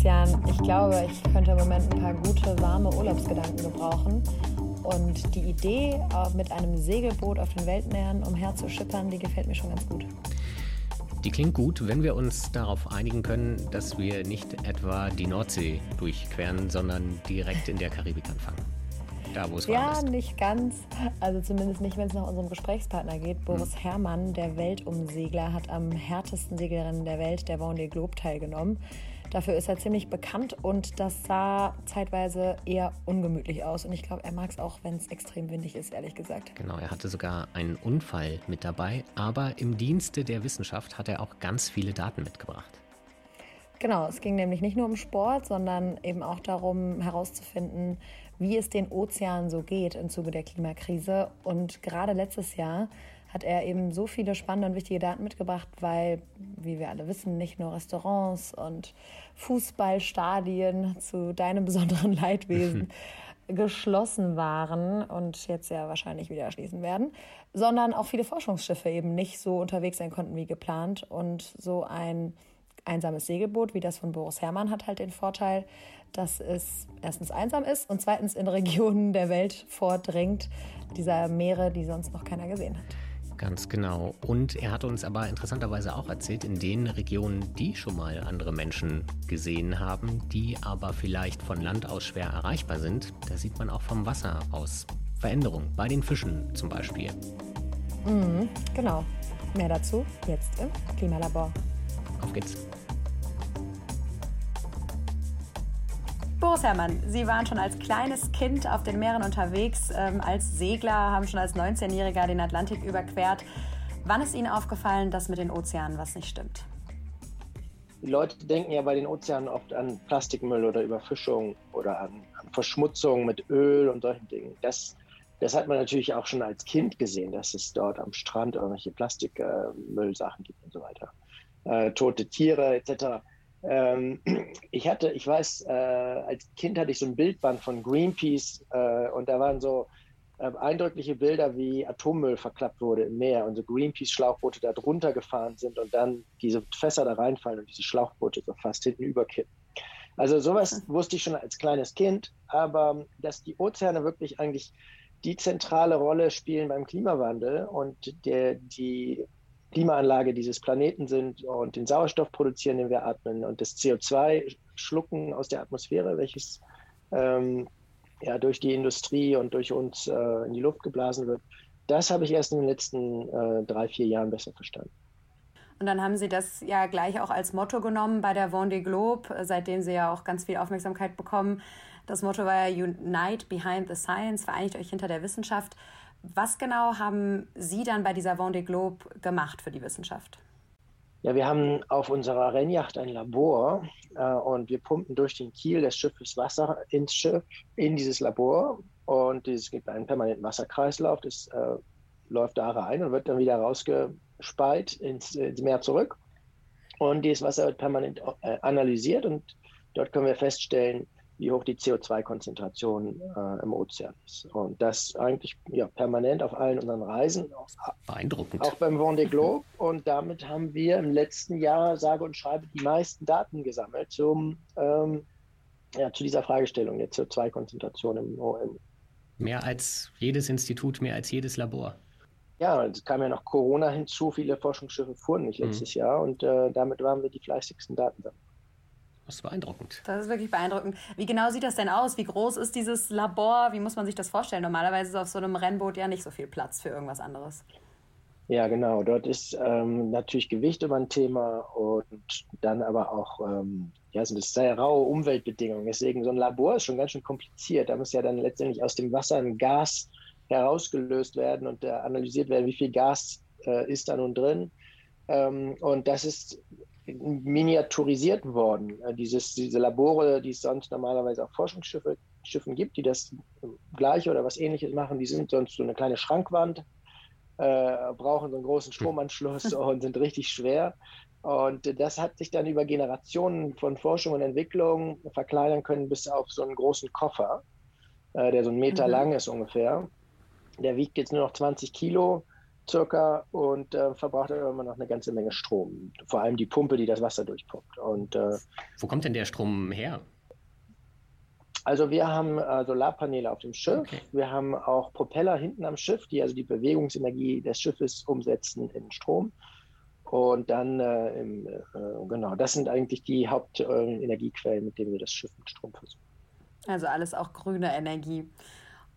Sebastian, ich glaube, ich könnte im Moment ein paar gute, warme Urlaubsgedanken gebrauchen. Und die Idee, äh, mit einem Segelboot auf den Weltmeeren umherzuschippern, die gefällt mir schon ganz gut. Die klingt gut, wenn wir uns darauf einigen können, dass wir nicht etwa die Nordsee durchqueren, sondern direkt in der Karibik anfangen. Da, wo es Ja, warm ist. nicht ganz. Also zumindest nicht, wenn es nach unserem Gesprächspartner geht. Boris Herrmann, der Weltumsegler, hat am härtesten Segelrennen der Welt, der Vendée Globe, teilgenommen. Dafür ist er ziemlich bekannt und das sah zeitweise eher ungemütlich aus. Und ich glaube, er mag es auch, wenn es extrem windig ist, ehrlich gesagt. Genau, er hatte sogar einen Unfall mit dabei, aber im Dienste der Wissenschaft hat er auch ganz viele Daten mitgebracht. Genau, es ging nämlich nicht nur um Sport, sondern eben auch darum herauszufinden, wie es den Ozeanen so geht im Zuge der Klimakrise. Und gerade letztes Jahr hat er eben so viele spannende und wichtige Daten mitgebracht, weil, wie wir alle wissen, nicht nur Restaurants und Fußballstadien zu deinem besonderen Leidwesen geschlossen waren und jetzt ja wahrscheinlich wieder schließen werden, sondern auch viele Forschungsschiffe eben nicht so unterwegs sein konnten wie geplant. Und so ein einsames Segelboot wie das von Boris Herrmann hat halt den Vorteil, dass es erstens einsam ist und zweitens in Regionen der Welt vordringt, dieser Meere, die sonst noch keiner gesehen hat. Ganz genau. Und er hat uns aber interessanterweise auch erzählt, in den Regionen, die schon mal andere Menschen gesehen haben, die aber vielleicht von Land aus schwer erreichbar sind, da sieht man auch vom Wasser aus Veränderungen, bei den Fischen zum Beispiel. Genau. Mehr dazu jetzt im Klimalabor. Auf geht's. Boris Herrmann, Sie waren schon als kleines Kind auf den Meeren unterwegs, ähm, als Segler, haben schon als 19-Jähriger den Atlantik überquert. Wann ist Ihnen aufgefallen, dass mit den Ozeanen was nicht stimmt? Die Leute denken ja bei den Ozeanen oft an Plastikmüll oder Überfischung oder an, an Verschmutzung mit Öl und solchen Dingen. Das, das hat man natürlich auch schon als Kind gesehen, dass es dort am Strand irgendwelche Plastikmüllsachen gibt und so weiter. Äh, tote Tiere etc. Ähm, ich hatte, ich weiß, äh, als Kind hatte ich so ein Bildband von Greenpeace äh, und da waren so äh, eindrückliche Bilder, wie Atommüll verklappt wurde im Meer und so Greenpeace-Schlauchboote da drunter gefahren sind und dann diese Fässer da reinfallen und diese Schlauchboote so fast hinten überkippen. Also sowas wusste ich schon als kleines Kind, aber dass die Ozeane wirklich eigentlich die zentrale Rolle spielen beim Klimawandel und der, die Klimaanlage dieses Planeten sind und den Sauerstoff produzieren, den wir atmen und das CO2 schlucken aus der Atmosphäre, welches ähm, ja durch die Industrie und durch uns äh, in die Luft geblasen wird. Das habe ich erst in den letzten äh, drei, vier Jahren besser verstanden. Und dann haben Sie das ja gleich auch als Motto genommen bei der Vendée Globe, äh, seitdem Sie ja auch ganz viel Aufmerksamkeit bekommen. Das Motto war ja Unite Behind the Science, vereinigt euch hinter der Wissenschaft. Was genau haben Sie dann bei dieser Vendée Globe gemacht für die Wissenschaft? Ja, wir haben auf unserer Rennjacht ein Labor äh, und wir pumpen durch den Kiel des Schiffes Wasser ins Schiff, in dieses Labor. Und es gibt einen permanenten Wasserkreislauf, das äh, läuft da rein und wird dann wieder rausgespeit ins, ins Meer zurück. Und dieses Wasser wird permanent äh, analysiert und dort können wir feststellen, wie hoch die CO2-Konzentration äh, im Ozean ist. Und das eigentlich ja, permanent auf allen unseren Reisen, Beeindruckend. auch beim Vendée Globe. Und damit haben wir im letzten Jahr, sage und schreibe, die meisten Daten gesammelt zum, ähm, ja, zu dieser Fragestellung der CO2-Konzentration im, im Mehr als jedes Institut, mehr als jedes Labor. ja, es kam ja noch Corona hinzu. Viele Forschungsschiffe fuhren nicht letztes Jahr und äh, damit waren wir die fleißigsten Datensammler. Das ist beeindruckend. Das ist wirklich beeindruckend. Wie genau sieht das denn aus? Wie groß ist dieses Labor? Wie muss man sich das vorstellen? Normalerweise ist auf so einem Rennboot ja nicht so viel Platz für irgendwas anderes. Ja, genau. Dort ist ähm, natürlich Gewicht immer ein Thema und dann aber auch ähm, ja, sind es sehr raue Umweltbedingungen. Deswegen so ein Labor ist schon ganz schön kompliziert. Da muss ja dann letztendlich aus dem Wasser ein Gas herausgelöst werden und äh, analysiert werden, wie viel Gas äh, ist da nun drin. Ähm, und das ist miniaturisiert worden. Äh, dieses, diese Labore, die es sonst normalerweise auf Forschungsschiffen Schiffen gibt, die das gleiche oder was ähnliches machen, die sind sonst so eine kleine Schrankwand, äh, brauchen so einen großen Stromanschluss und sind richtig schwer. Und das hat sich dann über Generationen von Forschung und Entwicklung verkleinern können bis auf so einen großen Koffer, äh, der so einen Meter Mhm. lang ist ungefähr. Der wiegt jetzt nur noch 20 Kilo, circa und äh, verbraucht aber immer noch eine ganze Menge Strom. Vor allem die Pumpe, die das Wasser durchpumpt. Und, äh, Wo kommt denn der Strom her? Also wir haben äh, Solarpaneele auf dem Schiff. Okay. Wir haben auch Propeller hinten am Schiff, die also die Bewegungsenergie des Schiffes umsetzen in Strom. Und dann, äh, im, äh, genau, das sind eigentlich die Hauptenergiequellen, mit denen wir das Schiff mit Strom versorgen. Also alles auch grüne Energie.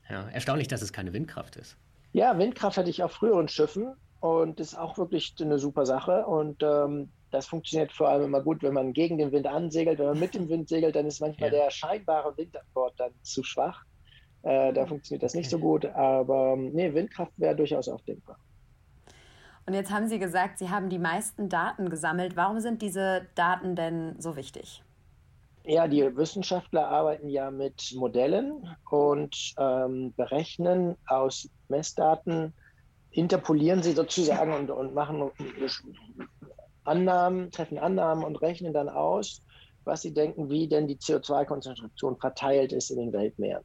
Ja, erstaunlich, dass es keine Windkraft ist. Ja, Windkraft hatte ich auf früheren Schiffen und ist auch wirklich eine super Sache. Und ähm, das funktioniert vor allem immer gut, wenn man gegen den Wind ansegelt. Wenn man mit dem Wind segelt, dann ist manchmal ja. der scheinbare Wind an Bord dann zu schwach. Äh, da funktioniert das nicht so gut. Aber nee, Windkraft wäre durchaus auch denkbar. Und jetzt haben Sie gesagt, Sie haben die meisten Daten gesammelt. Warum sind diese Daten denn so wichtig? Ja, die Wissenschaftler arbeiten ja mit Modellen und ähm, berechnen aus Messdaten, interpolieren sie sozusagen und, und machen Annahmen, treffen Annahmen und rechnen dann aus, was sie denken, wie denn die CO2-Konzentration verteilt ist in den Weltmeeren.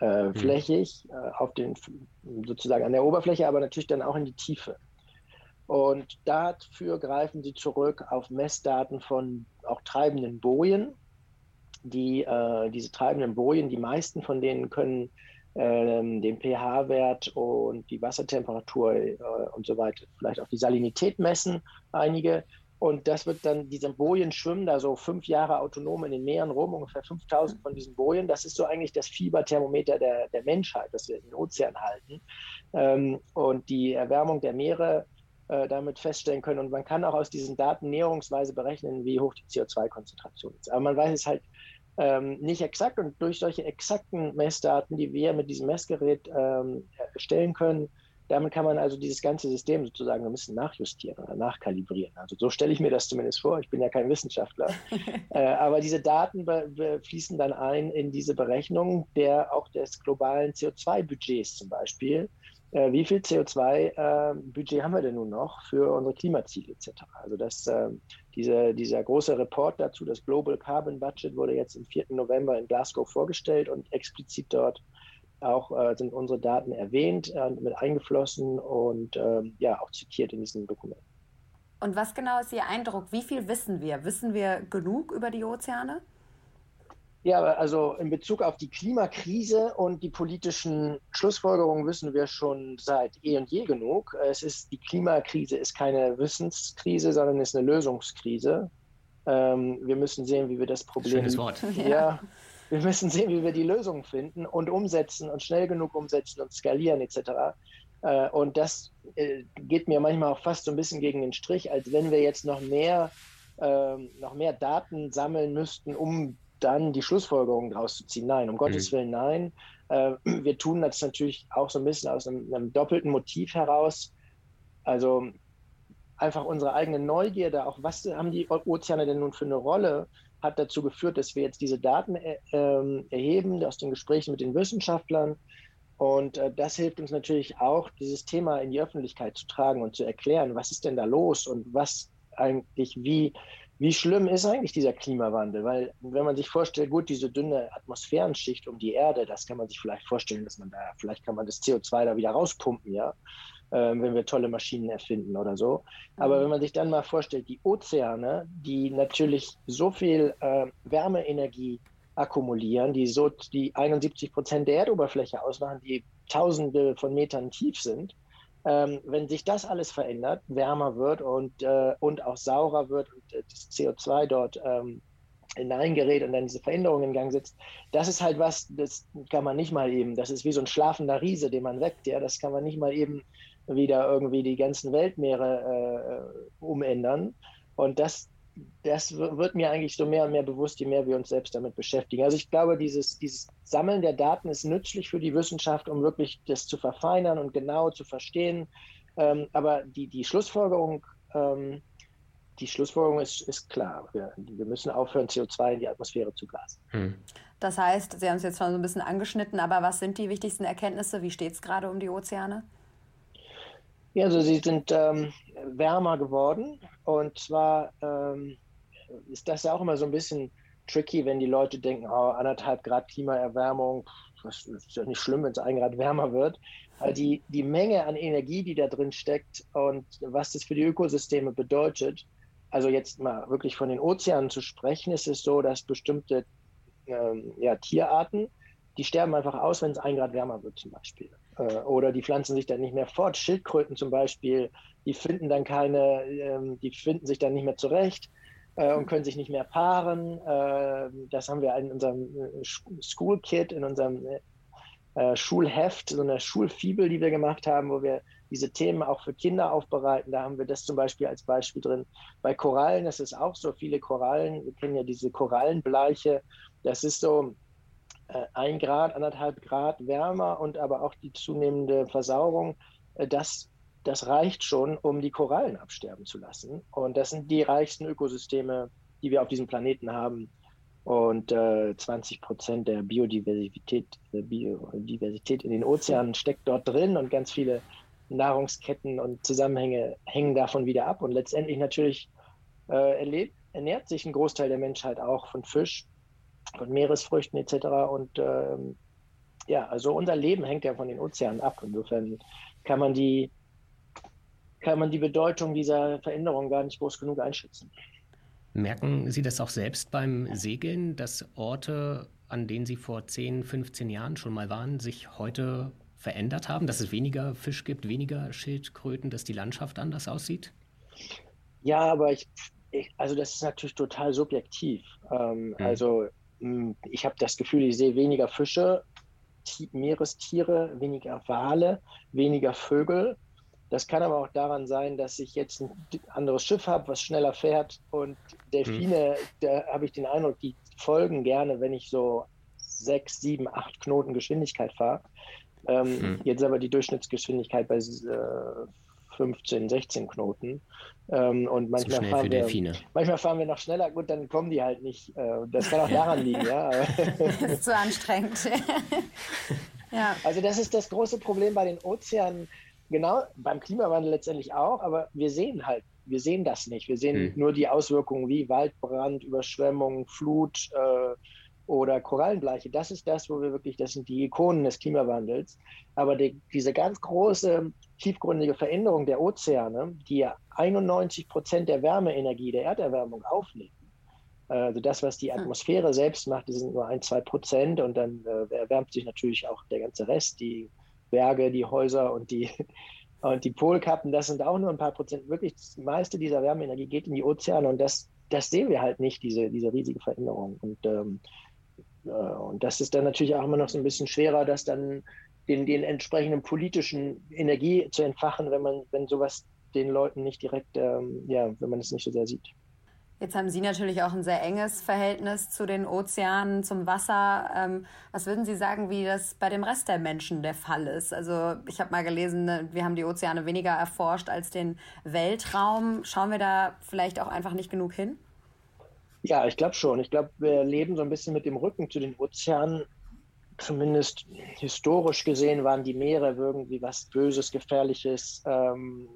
Äh, mhm. Flächig, äh, auf den, sozusagen an der Oberfläche, aber natürlich dann auch in die Tiefe. Und dafür greifen sie zurück auf Messdaten von auch treibenden Bojen. Die, äh, diese treibenden Bojen, die meisten von denen können ähm, den pH-Wert und die Wassertemperatur äh, und so weiter, vielleicht auch die Salinität messen, einige. Und das wird dann, diese Bojen schwimmen da so fünf Jahre autonom in den Meeren rum, ungefähr 5000 von diesen Bojen. Das ist so eigentlich das Fieberthermometer der, der Menschheit, das wir in den Ozean halten. Ähm, und die Erwärmung der Meere äh, damit feststellen können. Und man kann auch aus diesen Daten näherungsweise berechnen, wie hoch die CO2-Konzentration ist. Aber man weiß es halt ähm, nicht exakt und durch solche exakten Messdaten, die wir mit diesem Messgerät ähm, erstellen können, damit kann man also dieses ganze System sozusagen ein bisschen nachjustieren oder nachkalibrieren. Also so stelle ich mir das zumindest vor. Ich bin ja kein Wissenschaftler. äh, aber diese Daten fließen dann ein in diese Berechnung der auch des globalen CO2-Budgets zum Beispiel äh, wie viel CO2-Budget äh, haben wir denn nun noch für unsere Klimaziele etc. Also das, äh, diese, dieser große Report dazu, das Global Carbon Budget, wurde jetzt am 4. November in Glasgow vorgestellt und explizit dort auch äh, sind unsere Daten erwähnt und mit eingeflossen und ähm, ja auch zitiert in diesem Dokument. Und was genau ist Ihr Eindruck? Wie viel wissen wir? Wissen wir genug über die Ozeane? Ja, also in Bezug auf die Klimakrise und die politischen Schlussfolgerungen wissen wir schon seit eh und je genug. Es ist, die Klimakrise ist keine Wissenskrise, sondern ist eine Lösungskrise. Ähm, wir müssen sehen, wie wir das Problem. Schönes Wort. Ja, ja, wir müssen sehen, wie wir die Lösung finden und umsetzen und schnell genug umsetzen und skalieren etc. Äh, und das äh, geht mir manchmal auch fast so ein bisschen gegen den Strich, als wenn wir jetzt noch mehr, äh, noch mehr Daten sammeln müssten, um dann die Schlussfolgerungen daraus zu ziehen. Nein, um mhm. Gottes Willen, nein. Äh, wir tun das natürlich auch so ein bisschen aus einem, einem, doppelten Motiv heraus. Also einfach unsere eigene Neugierde, auch was haben die Ozeane denn nun für eine Rolle, hat dazu geführt, dass wir jetzt diese Daten äh, ähm, erheben aus den Gesprächen mit den Wissenschaftlern. Und äh, das hilft uns natürlich auch, dieses Thema in die Öffentlichkeit zu tragen und zu erklären, was ist denn da los und was eigentlich wie wie schlimm ist eigentlich dieser Klimawandel? Weil, wenn man sich vorstellt, gut, diese dünne Atmosphärenschicht um die Erde, das kann man sich vielleicht vorstellen, dass man da, vielleicht kann man das CO2 da wieder rauspumpen, ja, äh, wenn wir tolle Maschinen erfinden oder so. Aber mhm. wenn man sich dann mal vorstellt, die Ozeane, die natürlich so viel äh, Wärmeenergie akkumulieren, die so die 71 Prozent der Erdoberfläche ausmachen, die Tausende von Metern tief sind, ähm, wenn sich das alles verändert, wärmer wird und, äh, und auch saurer wird und äh, das CO2 dort ähm, hineingerät und dann diese Veränderung in Gang setzt, das ist halt was, das kann man nicht mal eben, das ist wie so ein schlafender Riese, den man weckt, ja, das kann man nicht mal eben wieder irgendwie die ganzen Weltmeere äh, umändern. Und das, das wird mir eigentlich so mehr und mehr bewusst, je mehr wir uns selbst damit beschäftigen. Also ich glaube, dieses, dieses Sammeln der Daten ist nützlich für die Wissenschaft, um wirklich das zu verfeinern und genau zu verstehen. Ähm, aber die, die Schlussfolgerung, ähm, die Schlussfolgerung ist, ist klar. Wir, wir, müssen aufhören, CO2 in die Atmosphäre zu blasen. Hm. Das heißt, Sie haben es jetzt schon so ein bisschen angeschnitten, aber was sind die wichtigsten Erkenntnisse? Wie steht es gerade um die Ozeane? Ja, also sie sind ähm, wärmer geworden. Und zwar ähm, ist das ja auch immer so ein bisschen tricky, wenn die Leute denken, oh, anderthalb Grad Klimaerwärmung, das ist ja nicht schlimm, wenn es ein Grad wärmer wird. Also die, die Menge an Energie, die da drin steckt und was das für die Ökosysteme bedeutet. Also jetzt mal wirklich von den Ozeanen zu sprechen, ist es so, dass bestimmte ähm, ja, Tierarten, die sterben einfach aus, wenn es ein Grad wärmer wird zum Beispiel. Äh, oder die pflanzen sich dann nicht mehr fort. Schildkröten zum Beispiel, die finden dann keine, ähm, die finden sich dann nicht mehr zurecht äh, und können sich nicht mehr paaren. Äh, das haben wir in unserem äh, School Kit, in unserem Schulheft, so eine Schulfibel, die wir gemacht haben, wo wir diese Themen auch für Kinder aufbereiten. Da haben wir das zum Beispiel als Beispiel drin. Bei Korallen ist es auch so, viele Korallen, wir kennen ja diese Korallenbleiche, das ist so ein Grad, anderthalb Grad wärmer und aber auch die zunehmende Versauerung, äh, das das reicht schon, um die Korallen absterben zu lassen. Und das sind die reichsten Ökosysteme, die wir auf diesem Planeten haben. Und äh, 20 Prozent der Biodiversität, der Biodiversität in den Ozeanen steckt dort drin und ganz viele Nahrungsketten und Zusammenhänge hängen davon wieder ab. Und letztendlich natürlich äh, erlebt, ernährt sich ein Großteil der Menschheit auch von Fisch, von Meeresfrüchten etc. Und ähm, ja, also unser Leben hängt ja von den Ozeanen ab. Insofern kann man die kann man die Bedeutung dieser Veränderung gar nicht groß genug einschätzen. Merken Sie das auch selbst beim Segeln, dass Orte, an denen Sie vor 10, 15 Jahren schon mal waren, sich heute verändert haben, dass es weniger Fisch gibt, weniger Schildkröten, dass die Landschaft anders aussieht? Ja, aber ich, ich also das ist natürlich total subjektiv. Ähm, mhm. Also hm, ich habe das Gefühl, ich sehe weniger Fische, Meerestiere, weniger Wale, weniger Vögel das kann aber auch daran sein, dass ich jetzt ein anderes Schiff habe, was schneller fährt. Und Delfine, hm. da habe ich den Eindruck, die folgen gerne, wenn ich so sechs, sieben, acht Knoten Geschwindigkeit fahre. Ähm, hm. Jetzt aber die Durchschnittsgeschwindigkeit bei äh, 15, 16 Knoten. Ähm, und manchmal fahren, wir, manchmal fahren wir noch schneller. Gut, dann kommen die halt nicht. Äh, das kann auch daran liegen. ja. das ist zu anstrengend. ja. Also das ist das große Problem bei den Ozeanen Genau, beim Klimawandel letztendlich auch, aber wir sehen halt, wir sehen das nicht. Wir sehen hm. nur die Auswirkungen wie Waldbrand, Überschwemmung, Flut äh, oder Korallenbleiche. Das ist das, wo wir wirklich, das sind die Ikonen des Klimawandels. Aber die, diese ganz große, tiefgründige Veränderung der Ozeane, die ja 91 Prozent der Wärmeenergie der Erderwärmung aufnehmen, also das, was die hm. Atmosphäre selbst macht, das sind nur ein, zwei Prozent und dann äh, erwärmt sich natürlich auch der ganze Rest, die Berge, die Häuser und die, und die Polkappen, das sind auch nur ein paar Prozent. Wirklich, das meiste dieser Wärmeenergie geht in die Ozeane und das, das sehen wir halt nicht, diese, diese riesige Veränderung. Und, ähm, äh, und das ist dann natürlich auch immer noch so ein bisschen schwerer, das dann den, den entsprechenden politischen Energie zu entfachen, wenn man, wenn sowas den Leuten nicht direkt, ähm, ja, wenn man es nicht so sehr sieht. Jetzt haben Sie natürlich auch ein sehr enges Verhältnis zu den Ozeanen, zum Wasser. Ähm, was würden Sie sagen, wie das bei dem Rest der Menschen der Fall ist? Also ich habe mal gelesen, ne, wir haben die Ozeane weniger erforscht als den Weltraum. Schauen wir da vielleicht auch einfach nicht genug hin? Ja, ich glaube schon. Ich glaube, wir leben so ein bisschen mit dem Rücken zu den Ozeanen. Zumindest historisch gesehen waren die Meere irgendwie was Böses, Gefährliches. Ähm,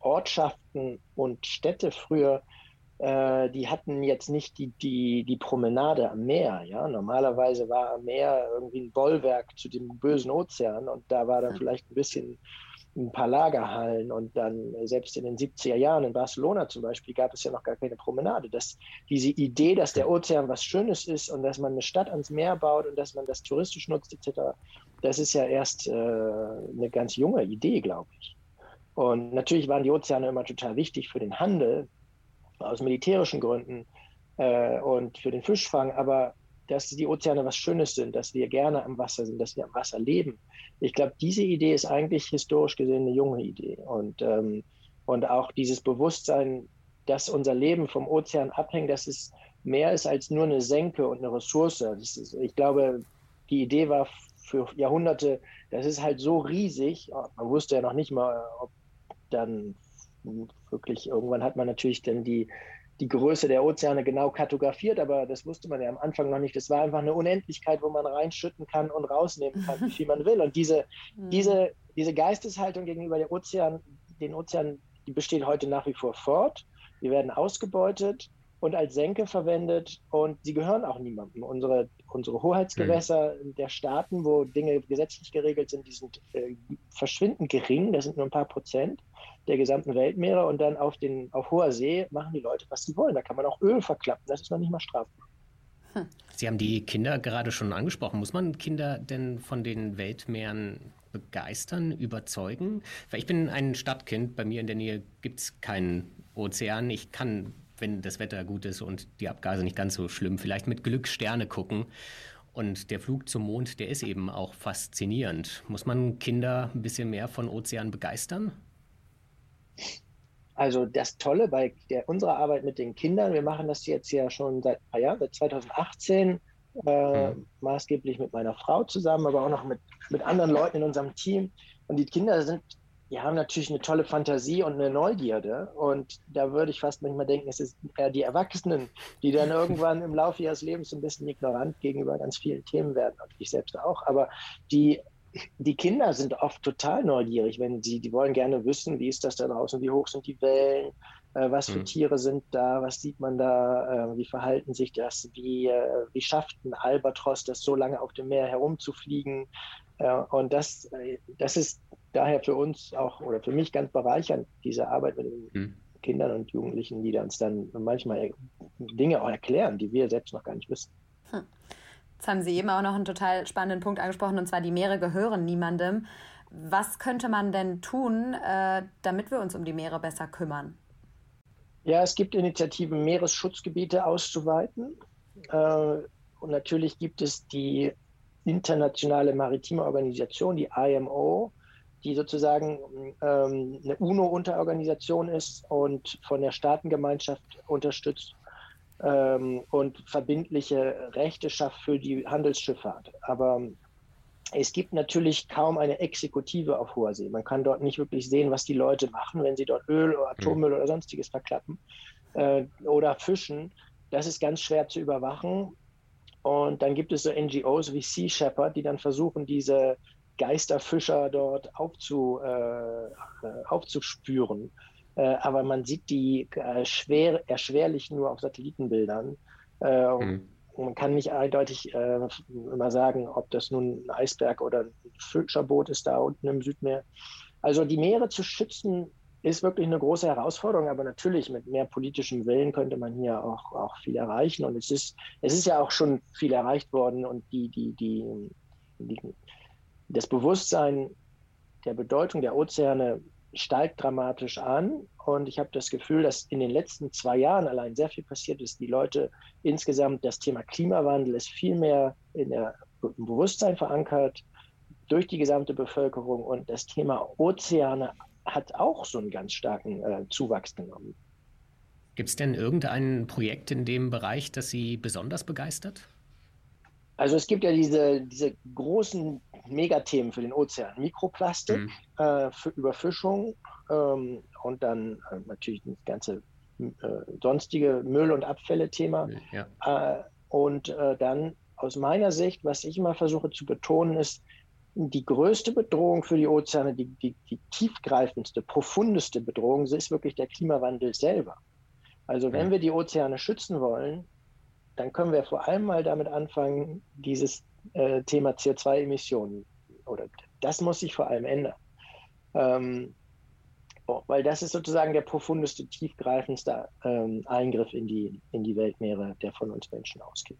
Ortschaften und Städte früher äh, die hatten jetzt nicht die, die, die Promenade am Meer. Ja? Normalerweise war am Meer irgendwie ein Bollwerk zu dem bösen Ozean und da war dann vielleicht ein bisschen ein paar Lagerhallen und dann selbst in den 70er Jahren in Barcelona zum Beispiel gab es ja noch gar keine Promenade. Das, diese Idee, dass der Ozean was Schönes ist und dass man eine Stadt ans Meer baut und dass man das touristisch nutzt etc., das ist ja erst äh, eine ganz junge Idee, glaube ich. Und natürlich waren die Ozeane immer total wichtig für den Handel, aus militärischen Gründen äh, und für den Fischfang, aber dass die Ozeane was Schönes sind, dass wir gerne am Wasser sind, dass wir am Wasser leben. Ich glaube, diese Idee ist eigentlich historisch gesehen eine junge Idee. Und, ähm, und auch dieses Bewusstsein, dass unser Leben vom Ozean abhängt, dass es mehr ist als nur eine Senke und eine Ressource. Ist, ich glaube, die Idee war für Jahrhunderte, das ist halt so riesig. Man wusste ja noch nicht mal, ob dann wirklich, irgendwann hat man natürlich dann die, die Größe der Ozeane genau kartografiert, aber das wusste man ja am Anfang noch nicht. Das war einfach eine Unendlichkeit, wo man reinschütten kann und rausnehmen kann, wie viel man will. Und diese, mhm. diese, diese Geisteshaltung gegenüber den Ozean, den Ozeanen, die besteht heute nach wie vor fort. Wir werden ausgebeutet und als Senke verwendet und sie gehören auch niemandem. Unsere, unsere Hoheitsgewässer mhm. der Staaten, wo Dinge gesetzlich geregelt sind, die sind äh, verschwindend gering, das sind nur ein paar Prozent der gesamten Weltmeere und dann auf, den, auf hoher See machen die Leute, was sie wollen. Da kann man auch Öl verklappen, das ist noch nicht mal strafbar. Sie haben die Kinder gerade schon angesprochen. Muss man Kinder denn von den Weltmeeren begeistern, überzeugen? Weil ich bin ein Stadtkind, bei mir in der Nähe gibt es keinen Ozean. Ich kann wenn das Wetter gut ist und die Abgase nicht ganz so schlimm, vielleicht mit Glück Sterne gucken. Und der Flug zum Mond, der ist eben auch faszinierend. Muss man Kinder ein bisschen mehr von Ozean begeistern? Also das Tolle bei der, unserer Arbeit mit den Kindern, wir machen das jetzt ja schon seit, ja, seit 2018, äh, mhm. maßgeblich mit meiner Frau zusammen, aber auch noch mit, mit anderen Leuten in unserem Team. Und die Kinder sind die haben natürlich eine tolle Fantasie und eine Neugierde. Und da würde ich fast manchmal denken, es ist eher die Erwachsenen, die dann irgendwann im Laufe ihres Lebens ein bisschen ignorant gegenüber ganz vielen Themen werden. Und ich selbst auch. Aber die, die Kinder sind oft total neugierig, wenn sie, die wollen gerne wissen, wie ist das da draußen, wie hoch sind die Wellen, äh, was für mhm. Tiere sind da, was sieht man da, äh, wie verhalten sich das, wie, äh, wie schafft ein Albatros das so lange auf dem Meer herumzufliegen. Äh, und das, äh, das ist daher für uns auch oder für mich ganz bereichernd, diese Arbeit mit den hm. Kindern und Jugendlichen, die uns dann manchmal Dinge auch erklären, die wir selbst noch gar nicht wissen. Hm. Jetzt haben Sie eben auch noch einen total spannenden Punkt angesprochen, und zwar die Meere gehören niemandem. Was könnte man denn tun, äh, damit wir uns um die Meere besser kümmern? Ja, es gibt Initiativen, Meeresschutzgebiete auszuweiten. Äh, und natürlich gibt es die internationale maritime Organisation, die IMO, die sozusagen ähm, eine UNO-Unterorganisation ist und von der Staatengemeinschaft unterstützt ähm, und verbindliche Rechte schafft für die Handelsschifffahrt. Aber es gibt natürlich kaum eine Exekutive auf hoher See. Man kann dort nicht wirklich sehen, was die Leute machen, wenn sie dort Öl oder Atommüll mhm. oder sonstiges verklappen äh, oder fischen. Das ist ganz schwer zu überwachen. Und dann gibt es so NGOs wie Sea Shepherd, die dann versuchen, diese Geisterfischer dort aufzu, äh, aufzuspüren. Äh, aber man sieht die äh, schwer, erschwerlich nur auf Satellitenbildern. Äh, mhm. Man kann nicht eindeutig immer sagen, ob das nun ein Eisberg oder ein Fischerboot ist da unten im Südmeer. Also die Meere zu schützen, ist wirklich eine große Herausforderung, aber natürlich mit mehr politischem Willen könnte man hier auch, auch viel erreichen. Und es ist, es ist ja auch schon viel erreicht worden und die, die, die, die das Bewusstsein der Bedeutung der Ozeane steigt dramatisch an. Und ich habe das Gefühl, dass in den letzten zwei Jahren allein sehr viel passiert ist. Die Leute insgesamt, das Thema Klimawandel ist viel mehr in der, im Bewusstsein verankert durch die gesamte Bevölkerung. Und das Thema Ozeane hat auch so einen ganz starken äh, Zuwachs genommen. Gibt es denn irgendein Projekt in dem Bereich, das Sie besonders begeistert? Also es gibt ja diese, diese großen Megathemen für den Ozean. Mikroplastik, mhm. äh, für Überfischung ähm, und dann äh, natürlich das ganze äh, sonstige Müll- und Abfälle-Thema. Ja. Äh, und äh, dann aus meiner Sicht, was ich immer versuche zu betonen, ist, die größte Bedrohung für die Ozeane, die, die, die tiefgreifendste, profundeste Bedrohung, ist wirklich der Klimawandel selber. Also wenn mhm. wir die Ozeane schützen wollen, dann können wir vor allem mal damit anfangen, dieses äh, Thema CO2-Emissionen oder das muss sich vor allem ändern. Ähm, oh, weil das ist sozusagen der profundeste, tiefgreifendste ähm, Eingriff in die, in die Weltmeere, der von uns Menschen ausgeht.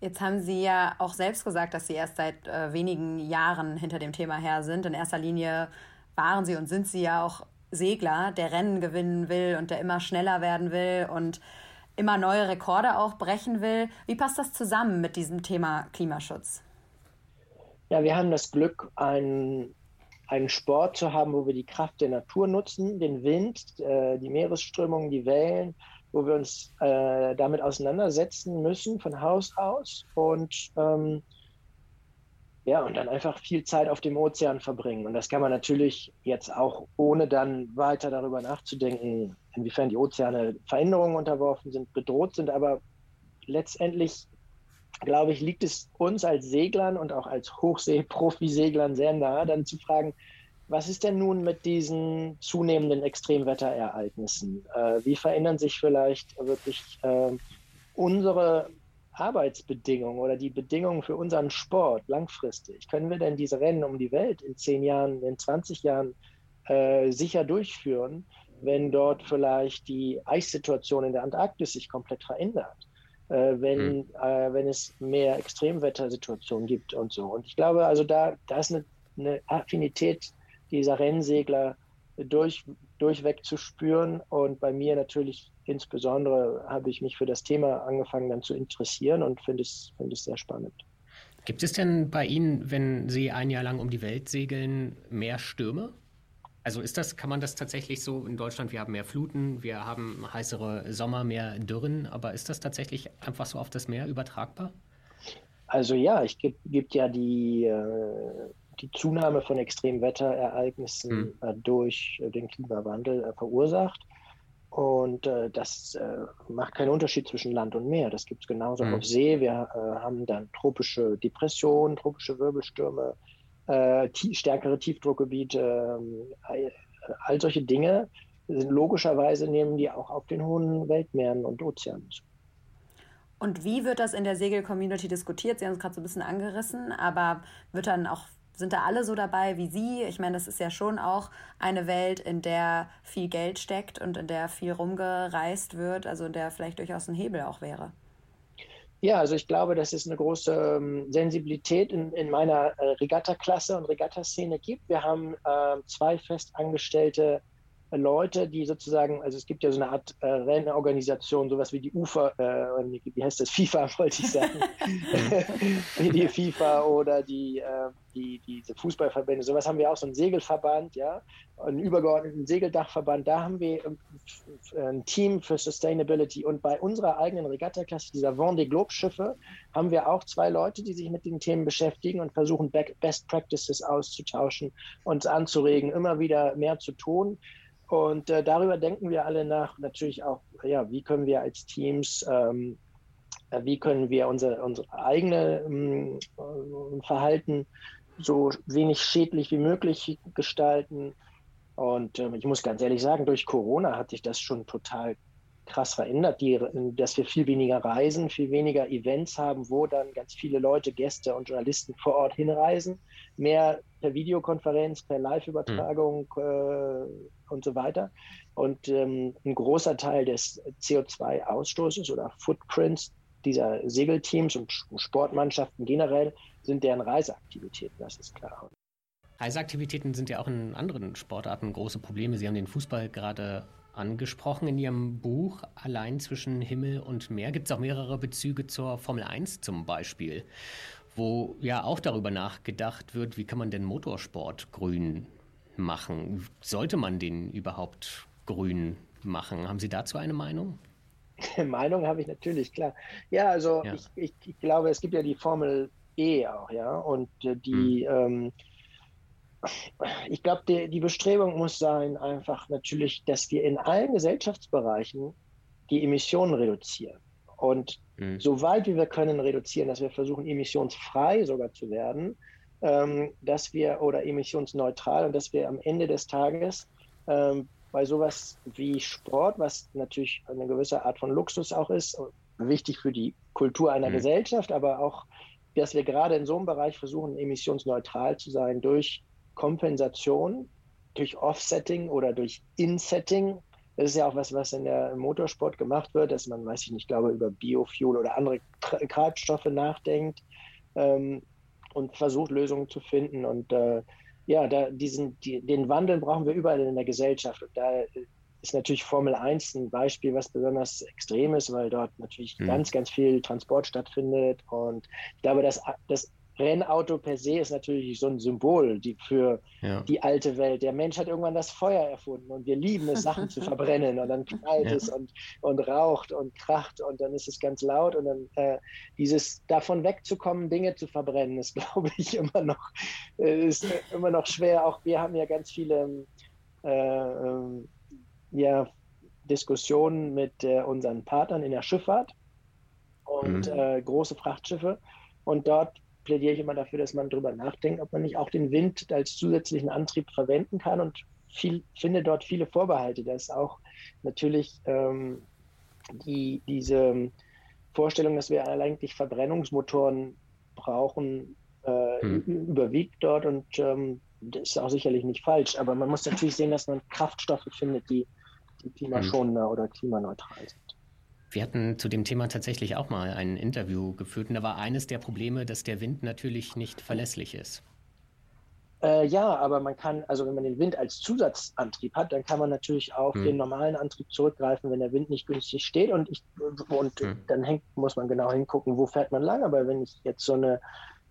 Jetzt haben Sie ja auch selbst gesagt, dass Sie erst seit äh, wenigen Jahren hinter dem Thema her sind. In erster Linie waren Sie und sind Sie ja auch Segler, der Rennen gewinnen will und der immer schneller werden will und immer neue Rekorde auch brechen will. Wie passt das zusammen mit diesem Thema Klimaschutz? Ja, wir haben das Glück, einen, einen Sport zu haben, wo wir die Kraft der Natur nutzen, den Wind, äh, die Meeresströmungen, die Wellen, wo wir uns äh, damit auseinandersetzen müssen von Haus aus und ähm, ja, und dann einfach viel Zeit auf dem Ozean verbringen. Und das kann man natürlich jetzt auch, ohne dann weiter darüber nachzudenken, inwiefern die Ozeane Veränderungen unterworfen sind, bedroht sind. Aber letztendlich, glaube ich, liegt es uns als Seglern und auch als Hochsee-Profiseglern sehr nahe, dann zu fragen, was ist denn nun mit diesen zunehmenden Extremwetterereignissen? Äh, wie verändern sich vielleicht wirklich äh, unsere Arbeitsbedingungen oder die Bedingungen für unseren Sport langfristig? Können wir denn diese Rennen um die Welt in zehn Jahren, in 20 Jahren äh, sicher durchführen, wenn dort vielleicht die Eissituation in der Antarktis sich komplett verändert? Äh, wenn, mhm. äh, wenn es mehr Extremwettersituationen gibt und so. Und ich glaube, also da, da ist eine, eine Affinität dieser Rennsegler durch, durchweg zu spüren. Und bei mir natürlich insbesondere habe ich mich für das Thema angefangen dann zu interessieren und finde es, finde es sehr spannend. Gibt es denn bei Ihnen, wenn Sie ein Jahr lang um die Welt segeln, mehr Stürme? Also ist das, kann man das tatsächlich so in Deutschland, wir haben mehr Fluten, wir haben heißere Sommer, mehr Dürren, aber ist das tatsächlich einfach so auf das Meer übertragbar? Also ja, es gibt, gibt ja die, äh, die Zunahme von Extremwetterereignissen hm. äh, durch den Klimawandel äh, verursacht. Und äh, das äh, macht keinen Unterschied zwischen Land und Meer. Das gibt es genauso hm. auf See. Wir äh, haben dann tropische Depressionen, tropische Wirbelstürme, äh, stärkere Tiefdruckgebiete, äh, all solche Dinge sind logischerweise nehmen die auch auf den hohen Weltmeeren und Ozeanen zu. Und wie wird das in der Segel-Community diskutiert? Sie haben es gerade so ein bisschen angerissen, aber wird dann auch sind da alle so dabei wie Sie? Ich meine, das ist ja schon auch eine Welt, in der viel Geld steckt und in der viel rumgereist wird, also in der vielleicht durchaus ein Hebel auch wäre. Ja, also ich glaube, dass es eine große ähm, Sensibilität in, in meiner äh, Regatta-Klasse und Regattaszene gibt. Wir haben äh, zwei festangestellte Leute, die sozusagen, also es gibt ja so eine Art äh, Rennorganisation, sowas wie die UFA, äh, wie heißt das, FIFA wollte ich sagen, wie die FIFA oder die, äh, die, diese Fußballverbände, sowas haben wir auch, so einen Segelverband, ja, einen übergeordneten Segeldachverband, da haben wir ähm, ein Team für Sustainability. Und bei unserer eigenen Regatta-Klasse, dieser Vendée Globe-Schiffe, haben wir auch zwei Leute, die sich mit den Themen beschäftigen und versuchen, Best Practices auszutauschen, uns anzuregen, immer wieder mehr zu tun. Und äh, darüber denken wir alle nach, natürlich auch, ja, wie können wir als Teams, ähm, äh, wie können wir unser, unser eigenes ähm, Verhalten so wenig schädlich wie möglich gestalten. Und äh, ich muss ganz ehrlich sagen, durch Corona hat sich das schon total krass verändert, die, dass wir viel weniger Reisen, viel weniger Events haben, wo dann ganz viele Leute, Gäste und Journalisten vor Ort hinreisen, mehr per Videokonferenz, per Live-Übertragung mhm. äh, und so weiter. Und ähm, ein großer Teil des CO2-Ausstoßes oder Footprints dieser Segelteams und Sportmannschaften generell sind deren Reiseaktivitäten, das ist klar. Reiseaktivitäten sind ja auch in anderen Sportarten große Probleme. Sie haben den Fußball gerade angesprochen in Ihrem Buch. Allein zwischen Himmel und Meer gibt es auch mehrere Bezüge zur Formel 1 zum Beispiel, wo ja auch darüber nachgedacht wird, wie kann man denn Motorsport grün machen? Sollte man den überhaupt grün machen? Haben Sie dazu eine Meinung? Meinung habe ich natürlich, klar. Ja, also ja. Ich, ich, ich, glaube, es gibt ja die Formel E auch, ja, und äh, die, hm. ähm, ich glaube, die, die, Bestrebung muss sein, einfach natürlich, dass wir in allen Gesellschaftsbereichen die Emissionen reduzieren. Und mhm. so weit wie wir können reduzieren, dass wir versuchen, emissionsfrei sogar zu werden, ähm, dass wir oder emissionsneutral und dass wir am Ende des Tages ähm, bei sowas wie Sport, was natürlich eine gewisse Art von Luxus auch ist, wichtig für die Kultur einer mhm. Gesellschaft, aber auch, dass wir gerade in so einem Bereich versuchen, emissionsneutral zu sein durch Kompensation durch Offsetting oder durch Insetting. Das ist ja auch was, was in der Motorsport gemacht wird, dass man, weiß ich nicht, glaube über Biofuel oder andere Treibstoffe nachdenkt ähm, und versucht Lösungen zu finden. Und äh, ja, da diesen, die, den Wandel brauchen wir überall in der Gesellschaft. Und da ist natürlich Formel 1 ein Beispiel, was besonders extrem ist, weil dort natürlich mhm. ganz, ganz viel Transport stattfindet. Und ich glaube, dass das Rennauto per se ist natürlich so ein Symbol die, für ja. die alte Welt. Der Mensch hat irgendwann das Feuer erfunden und wir lieben es, Sachen zu verbrennen und dann knallt ja. es und, und raucht und kracht und dann ist es ganz laut und dann äh, dieses davon wegzukommen, Dinge zu verbrennen, ist glaube ich immer noch, äh, ist immer noch schwer. Auch wir haben ja ganz viele äh, ähm, ja, Diskussionen mit äh, unseren Partnern in der Schifffahrt und mhm. Äh, große Frachtschiffe. Und dort plädiere ich immer dafür, dass man darüber nachdenkt, ob man nicht auch den Wind als zusätzlichen Antrieb verwenden kann und viel, finde dort viele Vorbehalte, dass auch natürlich ähm, die, diese Vorstellung, dass wir eigentlich Verbrennungsmotoren brauchen, äh, hm. überwiegt dort und ähm, das ist auch sicherlich nicht falsch. Aber man muss natürlich sehen, dass man Kraftstoffe findet, die, die klimaschonender hm. oder klimaneutral sind. Wir hatten zu dem Thema tatsächlich auch mal ein Interview geführt und da war eines der Probleme, dass der Wind natürlich nicht verlässlich ist. Äh, ja, aber man kann, also wenn man den Wind als Zusatzantrieb hat, dann kann man natürlich auf hm. den normalen Antrieb zurückgreifen, wenn der Wind nicht günstig steht. Und, ich, und hm. dann hängt, muss man genau hingucken, wo fährt man lang. Aber wenn ich jetzt so eine,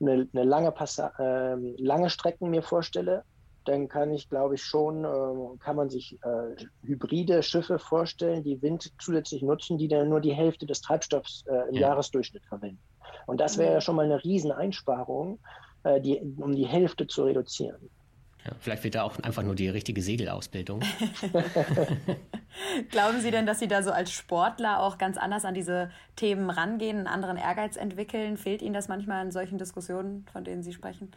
eine, eine lange, Passa äh, lange Strecken mir vorstelle, dann kann ich, glaube ich, schon, äh, kann man sich äh, hybride Schiffe vorstellen, die Wind zusätzlich nutzen, die dann nur die Hälfte des Treibstoffs äh, im ja. Jahresdurchschnitt verwenden. Und das wäre ja schon mal eine Rieseneinsparung. Äh, die, um die Hälfte zu reduzieren. Ja, vielleicht wird da auch einfach nur die richtige Segelausbildung. Glauben Sie denn, dass Sie da so als Sportler auch ganz anders an diese Themen rangehen, einen anderen Ehrgeiz entwickeln? Fehlt Ihnen das manchmal in solchen Diskussionen, von denen Sie sprechen?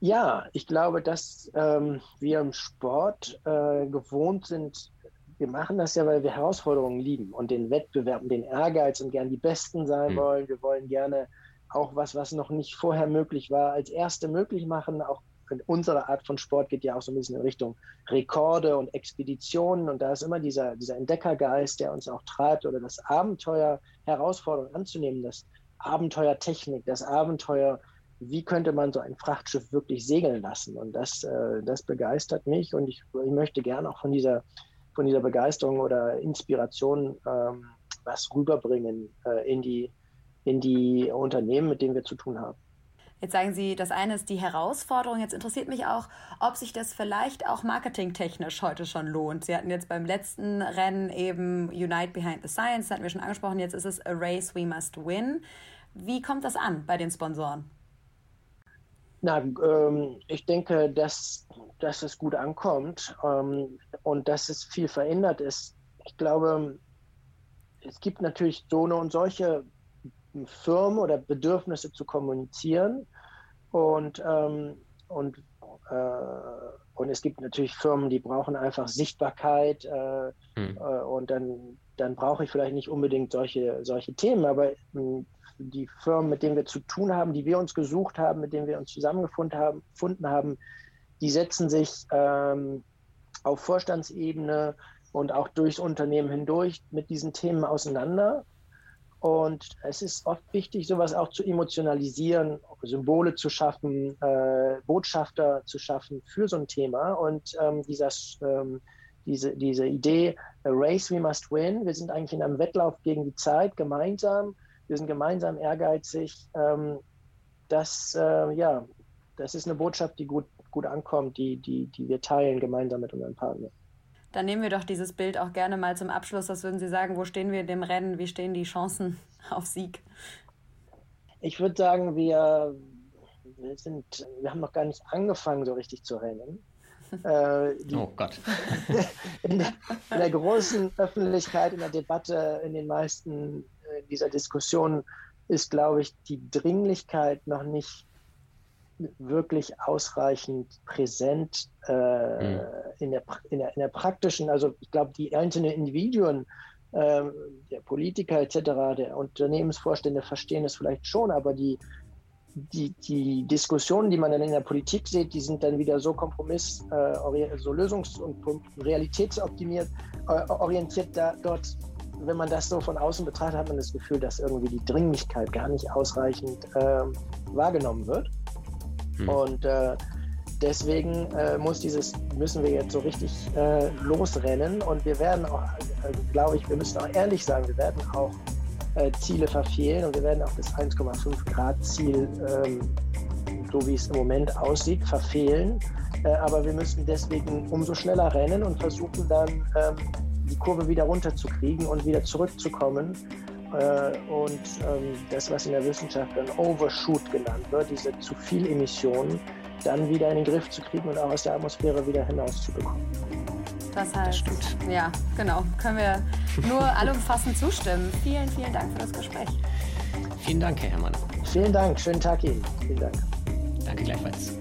Ja, ich glaube, dass ähm, wir im Sport äh, gewohnt sind, wir machen das ja, weil wir Herausforderungen lieben und den Wettbewerb und den Ehrgeiz und gern die Besten sein hm. wollen. Wir wollen gerne auch was, was noch nicht vorher möglich war, als erste möglich machen. Auch unsere Art von Sport geht ja auch so ein bisschen in Richtung Rekorde und Expeditionen. Und da ist immer dieser, dieser Entdeckergeist, der uns auch treibt, oder das Abenteuer, Herausforderungen anzunehmen, das Abenteuertechnik, das Abenteuer, wie könnte man so ein Frachtschiff wirklich segeln lassen? Und das, äh, das begeistert mich und ich, ich möchte gerne auch von dieser, von dieser Begeisterung oder Inspiration ähm, was rüberbringen äh, in die in die Unternehmen, mit denen wir zu tun haben. Jetzt sagen Sie, das eine ist die Herausforderung. Jetzt interessiert mich auch, ob sich das vielleicht auch marketingtechnisch heute schon lohnt. Sie hatten jetzt beim letzten Rennen eben Unite Behind the Science, das hatten wir schon angesprochen. Jetzt ist es A Race We Must Win. Wie kommt das an bei den Sponsoren? Na, ähm, ich denke, dass, dass es gut ankommt ähm, und dass es viel verändert ist. Ich glaube, es gibt natürlich so eine und solche Firmen oder Bedürfnisse zu kommunizieren. Und, ähm, und, äh, und es gibt natürlich Firmen, die brauchen einfach Sichtbarkeit äh, hm. äh, und dann, dann brauche ich vielleicht nicht unbedingt solche, solche Themen, aber hm, die Firmen, mit denen wir zu tun haben, die wir uns gesucht haben, mit denen wir uns zusammengefunden haben, die setzen sich ähm, auf Vorstandsebene und auch durchs Unternehmen hindurch mit diesen Themen auseinander. Und es ist oft wichtig, sowas auch zu emotionalisieren, Symbole zu schaffen, äh, Botschafter zu schaffen für so ein Thema. Und ähm, dieser, ähm, diese, diese Idee, a race we must win, wir sind eigentlich in einem Wettlauf gegen die Zeit, gemeinsam, wir sind gemeinsam ehrgeizig. Ähm, das, äh, ja, das ist eine Botschaft, die gut, gut ankommt, die, die, die wir teilen gemeinsam mit unseren Partnern. Dann nehmen wir doch dieses Bild auch gerne mal zum Abschluss. Was würden Sie sagen? Wo stehen wir in dem Rennen? Wie stehen die Chancen auf Sieg? Ich würde sagen, wir, wir, sind, wir haben noch gar nicht angefangen, so richtig zu rennen. Äh, die, oh Gott. in, der, in, der, großen Öffentlichkeit, in der Debatte, in den meisten äh, dieser Diskussionen ist, glaube ich, die Dringlichkeit noch nicht wirklich ausreichend präsent äh, mhm. in, der, in, der, in der praktischen, also ich glaube, die einzelnen Individuen, äh, der Politiker etc., der Unternehmensvorstände verstehen es vielleicht schon, aber die, die, die Diskussionen, die man dann in der Politik sieht, die sind dann wieder so kompromiss, äh, so lösungs- und realitätsoptimiert, äh, orientiert da, dort wenn man das so von außen betrachtet, hat man das Gefühl, dass irgendwie die Dringlichkeit gar nicht ausreichend äh, wahrgenommen wird. Mhm. Und äh, deswegen äh, muss dieses, müssen wir jetzt so richtig äh, losrennen und wir werden auch, äh, glaube ich, wir müssen auch ehrlich sagen, wir werden auch äh, Ziele verfehlen und wir werden auch das 1,5 Grad Ziel, ähm, so wie es im Moment aussieht, verfehlen. Aber wir müssen deswegen umso schneller rennen und versuchen dann ähm, die Kurve wieder runterzukriegen und wieder zurückzukommen äh, und ähm, das, was in der Wissenschaft dann Overshoot genannt wird, diese zu viel Emissionen, dann wieder in den Griff zu kriegen und auch aus der Atmosphäre wieder hinauszubekommen. Das heißt, das ja, genau, können wir nur allumfassend zustimmen. Vielen, vielen Dank für das Gespräch. Vielen Dank, Herr Herrmann. Vielen Dank, schönen Tag Ihnen. Vielen Dank. Danke gleichfalls.